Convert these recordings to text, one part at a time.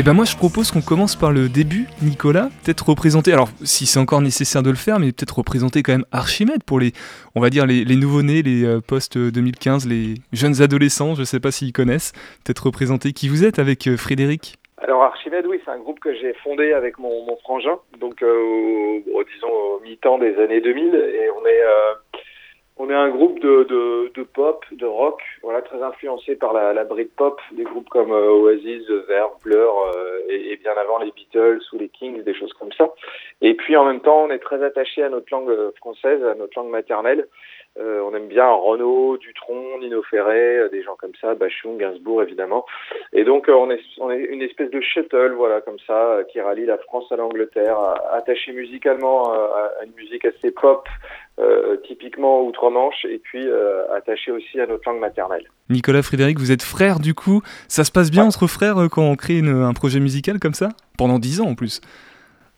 Eh ben moi je propose qu'on commence par le début, Nicolas, peut-être représenter, alors si c'est encore nécessaire de le faire, mais peut-être représenter quand même Archimède pour les, on va dire les, nouveaux-nés, les euh, post-2015, les jeunes adolescents, je ne sais pas s'ils connaissent, peut-être représenter qui vous êtes avec euh, Frédéric. Alors Archimède, oui, c'est un groupe que j'ai fondé avec mon, frangin, donc euh, disons au mi-temps des années 2000, et on est on est un groupe de, de, de, pop, de rock, voilà, très influencé par la, la Britpop, des groupes comme euh, Oasis, Verve, Blur, euh, et, et, bien avant les Beatles ou les Kings, des choses comme ça. Et puis en même temps, on est très attaché à notre langue française, à notre langue maternelle. Euh, on aime bien Renaud, Dutron, Nino Ferré, euh, des gens comme ça, Bachung, Gainsbourg évidemment. Et donc euh, on, est, on est une espèce de shuttle, voilà, comme ça, qui rallie la France à l'Angleterre, attaché musicalement à, une musique assez pop, typiquement outre-Manche, et puis attaché aussi à notre langue maternelle. Nicolas Frédéric, vous êtes frère du coup. Ça se passe bien entre frères quand on crée un projet musical comme ça? Pendant dix ans en plus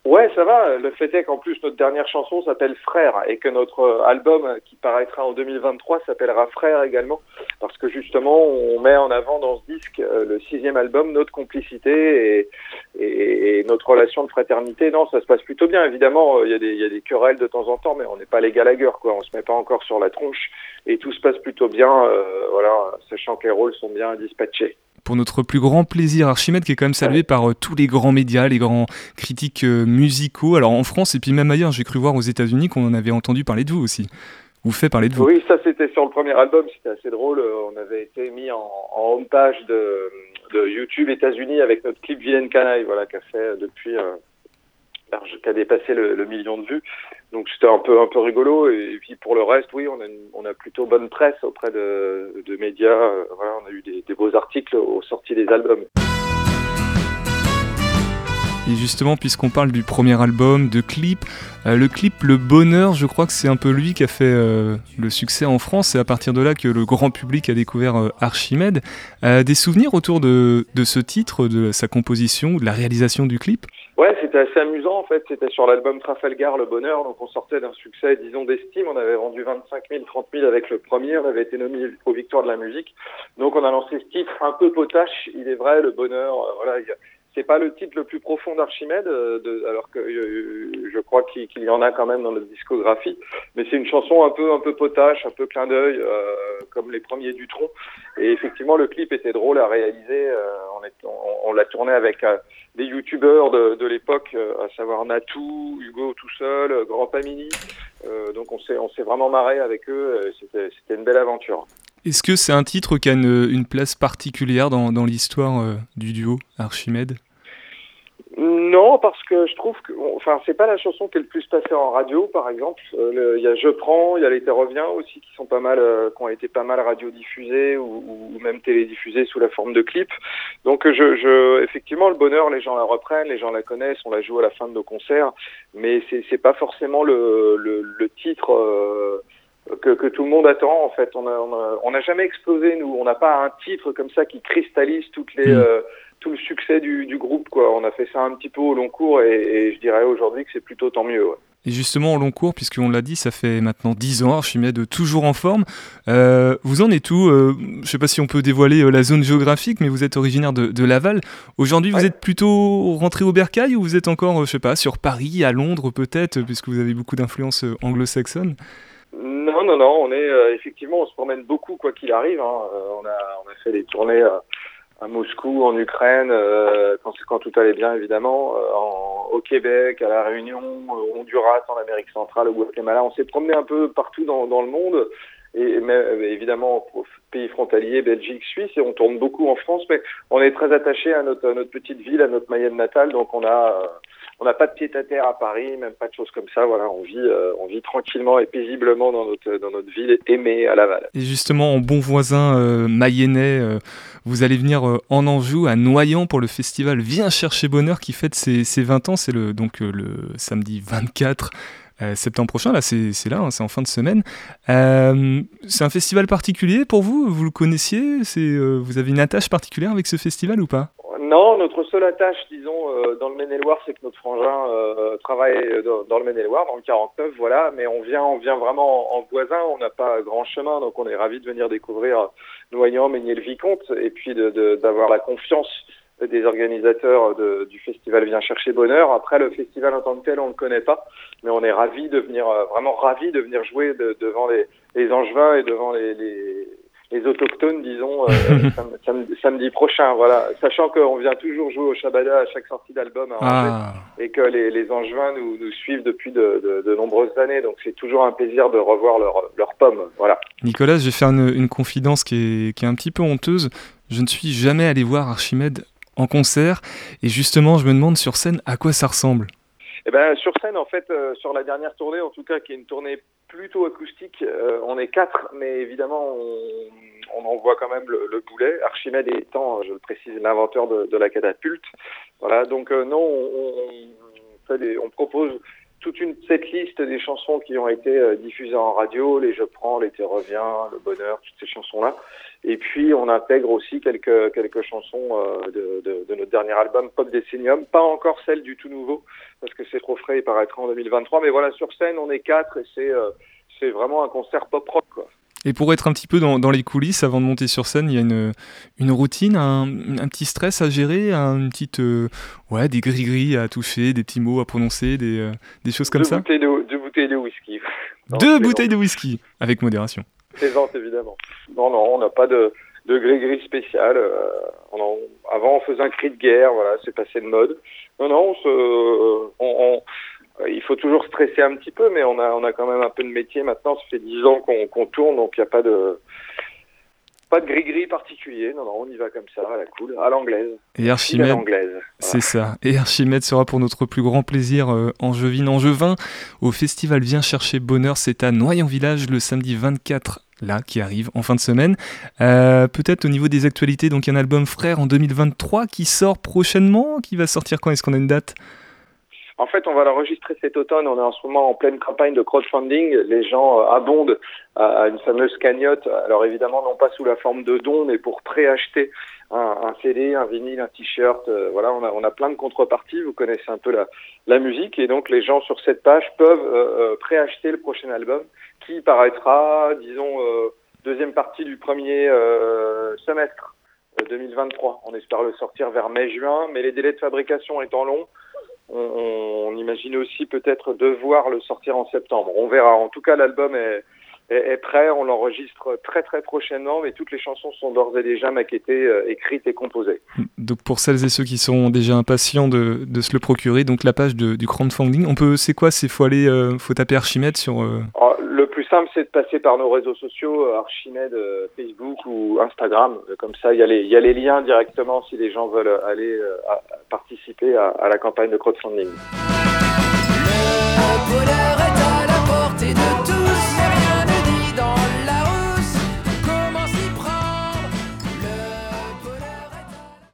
Ouais, ça va. Le fait est qu'en plus notre dernière chanson s'appelle Frère et que notre euh, album qui paraîtra en 2023 s'appellera Frère également parce que justement on met en avant dans ce disque euh, le sixième album notre complicité et, et, et, notre relation de fraternité. Non, ça se passe plutôt bien. Évidemment, euh, il y, a des, y a des querelles de temps en temps, mais on n'est pas les Gallagher quoi. On se met pas encore sur la tronche et tout se passe plutôt bien. Euh, voilà, sachant que les rôles sont bien dispatchés pour notre plus grand plaisir. Archimède qui est quand même salué par euh, tous les grands médias, les grands critiques euh, musicaux. Alors en France et puis même ailleurs, j'ai cru voir aux États-Unis qu'on en avait entendu parler de vous aussi. Vous fait parler de vous. Oui, ça c'était sur le premier album, c'était assez drôle. Euh, on avait été mis en, en home page de, de YouTube États-Unis avec notre clip Vilaine Canaille, voilà, qu'a fait depuis qui a dépassé le, million de vues. Donc c'était un peu un peu rigolo. Et, puis pour le reste, oui, on a, on a plutôt bonne presse auprès de, de médias. Euh, voilà, on a eu des, des beaux articles aux sorties des albums. Et justement, puisqu'on parle du premier album, de clip, euh, le clip Le Bonheur, je crois que c'est un peu lui qui a fait euh, le succès en France. C'est à partir de là que le grand public a découvert Archimède. des souvenirs autour de, de, ce titre, de sa composition, de la réalisation du clip? C'était assez amusant en fait. C'était sur l'album Trafalgar, Le Bonheur. Donc on sortait d'un succès, disons, d'estime. On avait vendu 25 000, 30 000 avec le premier. On avait été nommé aux Victoires de la musique. Donc on a lancé ce titre un peu potache. Il est vrai, Le Bonheur. voilà, y a c'est pas le titre le plus profond d'Archimède, euh, alors que euh, je crois qu'il y en a quand même dans notre discographie. Mais c'est une chanson un peu un peu potache, un peu clin d'œil, euh, comme les premiers du tronc. Et effectivement, le clip était drôle à réaliser. on, est, on, l'a tourné avec des youtubeurs de, de l'époque, à savoir Natou, Hugo tout seul, Grand Pamini. donc on s'est on s'est vraiment marré avec eux. C'était une belle aventure. Est-ce que c'est un titre qui a une, place particulière dans, l'histoire euh, du duo Archimède? Non, parce que je trouve que, enfin, c'est pas la chanson qui est le plus passée en radio, par exemple. Euh, il y a Je prends, il y a L'été revient aussi, qui sont pas mal, euh, qui ont été pas mal radiodiffusés ou, ou même télédiffusés sous la forme de clips. Donc, je, effectivement, le bonheur, les gens la reprennent, les gens la connaissent, on la joue à la fin de nos concerts, mais c'est, pas forcément le, titre. Que, que, tout le monde attend. En fait, on n'a on a, jamais explosé nous. On n'a pas un titre comme ça qui cristallise toutes les, mm. euh, tout le succès du, du, groupe. Quoi. On a fait ça un petit peu au long cours et, et je dirais aujourd'hui que c'est plutôt tant mieux. Ouais. Et justement, au long cours, puisqu'on l'a dit, ça fait maintenant 10 ans, Archimède toujours en forme. Euh, vous en êtes où euh, Je ne sais pas si on peut dévoiler euh, la zone géographique, mais vous êtes originaire de, de Laval. Aujourd'hui, vous êtes plutôt rentré au Bercail ou vous êtes encore, je sais pas, sur Paris, à Londres peut-être, puisque vous avez beaucoup d'influence anglo-saxonne non, non, non, on est euh, effectivement, on se promène beaucoup quoi qu'il arrive. Hein. Euh, on, a, on a fait des tournées euh, à Moscou, en Ukraine, quand, quand tout allait bien évidemment, en, au Québec, à la Réunion, au Honduras, en Amérique centrale, au Guatemala. On s'est promené un peu partout dans, dans le monde et mais, évidemment aux pays frontaliers, Belgique, Suisse, et on tourne beaucoup en France, mais on est très attaché à notre, à notre petite ville, à notre Mayenne natale, donc on a on n'a pas de pied à terre à Paris, même pas de choses comme ça. Voilà, on vit, euh, on vit tranquillement et paisiblement dans notre, dans notre ville aimée à Laval. Et justement, en bon voisin euh, mayennais, euh, vous allez venir euh, en Anjou, à Noyant, pour le festival Viens chercher bonheur qui fête ses, ses 20 ans. C'est le, donc le samedi 24 septembre prochain, là c'est là, hein, c'est en fin de semaine. c'est un festival particulier pour vous? Vous le connaissiez? C'est Vous avez une attache particulière avec ce festival ou pas? Non, notre seule attache, disons, euh, dans le Maine-et-Loire, c'est que notre frangin euh, travaille dans, le Maine-et-Loire, dans le 49, voilà. Mais on vient, on vient vraiment en, voisin. On n'a pas grand chemin, donc on est ravi de venir découvrir Noyant, Ménier-le-Vicomte, et puis d'avoir la confiance des organisateurs du festival Viens chercher bonheur. Après, le festival en tant que tel, on ne le connaît pas, mais on est ravis de venir, vraiment ravis de venir jouer devant les, Angevins et devant les autochtones, disons, euh, samedi, prochain. Voilà, sachant qu'on vient toujours jouer au Shabada à chaque sortie d'album ah. et que les, les Angevins nous, nous suivent depuis de, de, nombreuses années. Donc c'est toujours un plaisir de revoir leurs leur pommes. Voilà. Nicolas, je vais faire une, une confidence qui est, qui est un petit peu honteuse. Je ne suis jamais allé voir Archimède en concert et justement, je me demande sur scène à quoi ça ressemble. Eh ben, sur scène, en fait, euh, sur la dernière tournée, en tout cas, qui est une tournée plutôt acoustique, euh, on est quatre, mais évidemment, on, on en voit quand même le, boulet. Archimède étant, je le précise, l'inventeur de, la catapulte. Voilà, donc euh, non, on, on, propose toute une cette liste des chansons qui ont été euh, diffusées en radio, les Je prends, l'été revient, le bonheur, toutes ces chansons-là. Et puis on intègre aussi quelques quelques chansons euh, de, de, de, notre dernier album Pop Decennium, pas encore celle du tout nouveau parce que c'est trop frais, il paraîtra en 2023. Mais voilà, sur scène on est quatre et c'est c'est vraiment un concert pop rock. Quoi. Et pour être un petit peu dans, dans, les coulisses, avant de monter sur scène, il y a une, une routine, un, un, petit stress à gérer, une petite, euh, ouais, des gris-gris à toucher, des petits mots à prononcer, des, euh, des choses comme deux ça bouteilles de, Deux bouteilles de whisky. deux bouteilles de whisky, avec modération. Présente, évidemment. Non, non, on n'a pas de, de gris-gris spécial. Euh, on avant, on faisait un cri de guerre, voilà, c'est passé de mode. Non, non, on se, on, on il faut toujours stresser un petit peu, mais on a, on a quand même un peu de métier maintenant. Ça fait dix ans qu'on tourne, donc il n'y a pas de, pas de gris-gris particulier. Non, non, on y va comme ça, à la cool, à l'anglaise. Et Archimède, c'est ça. Et Archimède sera pour notre plus grand plaisir euh, angevin, angevin, au festival Viens chercher bonheur. C'est à Noyon Village le samedi 24 là qui arrive en fin de semaine. Euh, peut-être au niveau des actualités, donc il y a un album Frère en 2023 qui sort prochainement, qui va sortir quand? Est-ce qu'on a une date? En fait, on va l'enregistrer cet automne. On est en ce moment en pleine campagne de crowdfunding. Les gens euh, abondent à une fameuse cagnotte. Alors évidemment, non pas sous la forme de dons, mais pour préacheter un, un CD, un vinyle, un t-shirt. Euh, voilà, on a, on a plein de contreparties. Vous connaissez un peu la, la musique. Et donc, les gens sur cette page peuvent euh, préacheter le prochain album qui paraîtra, disons, deuxième partie du premier semestre 2023. On espère le sortir vers mai-juin, mais les délais de fabrication étant longs, on, imagine aussi peut-être devoir le sortir en septembre. On verra. En tout cas, l'album est, est, prêt, on l'enregistre très très prochainement, mais toutes les chansons sont d'ores et déjà maquettées, euh, écrites et composées. Donc pour celles et ceux qui sont déjà impatients de, de se le procurer, donc la page de, du crowdfunding, on peut, c'est quoi? C'est faut aller, euh, faut taper Archimède sur. Euh, ah, le plus simple, c'est de passer par nos réseaux sociaux, euh, Archimède, euh, Facebook ou Instagram. Euh, comme ça, il y, a les, liens directement si les gens veulent aller participer à, la campagne de crowdfunding.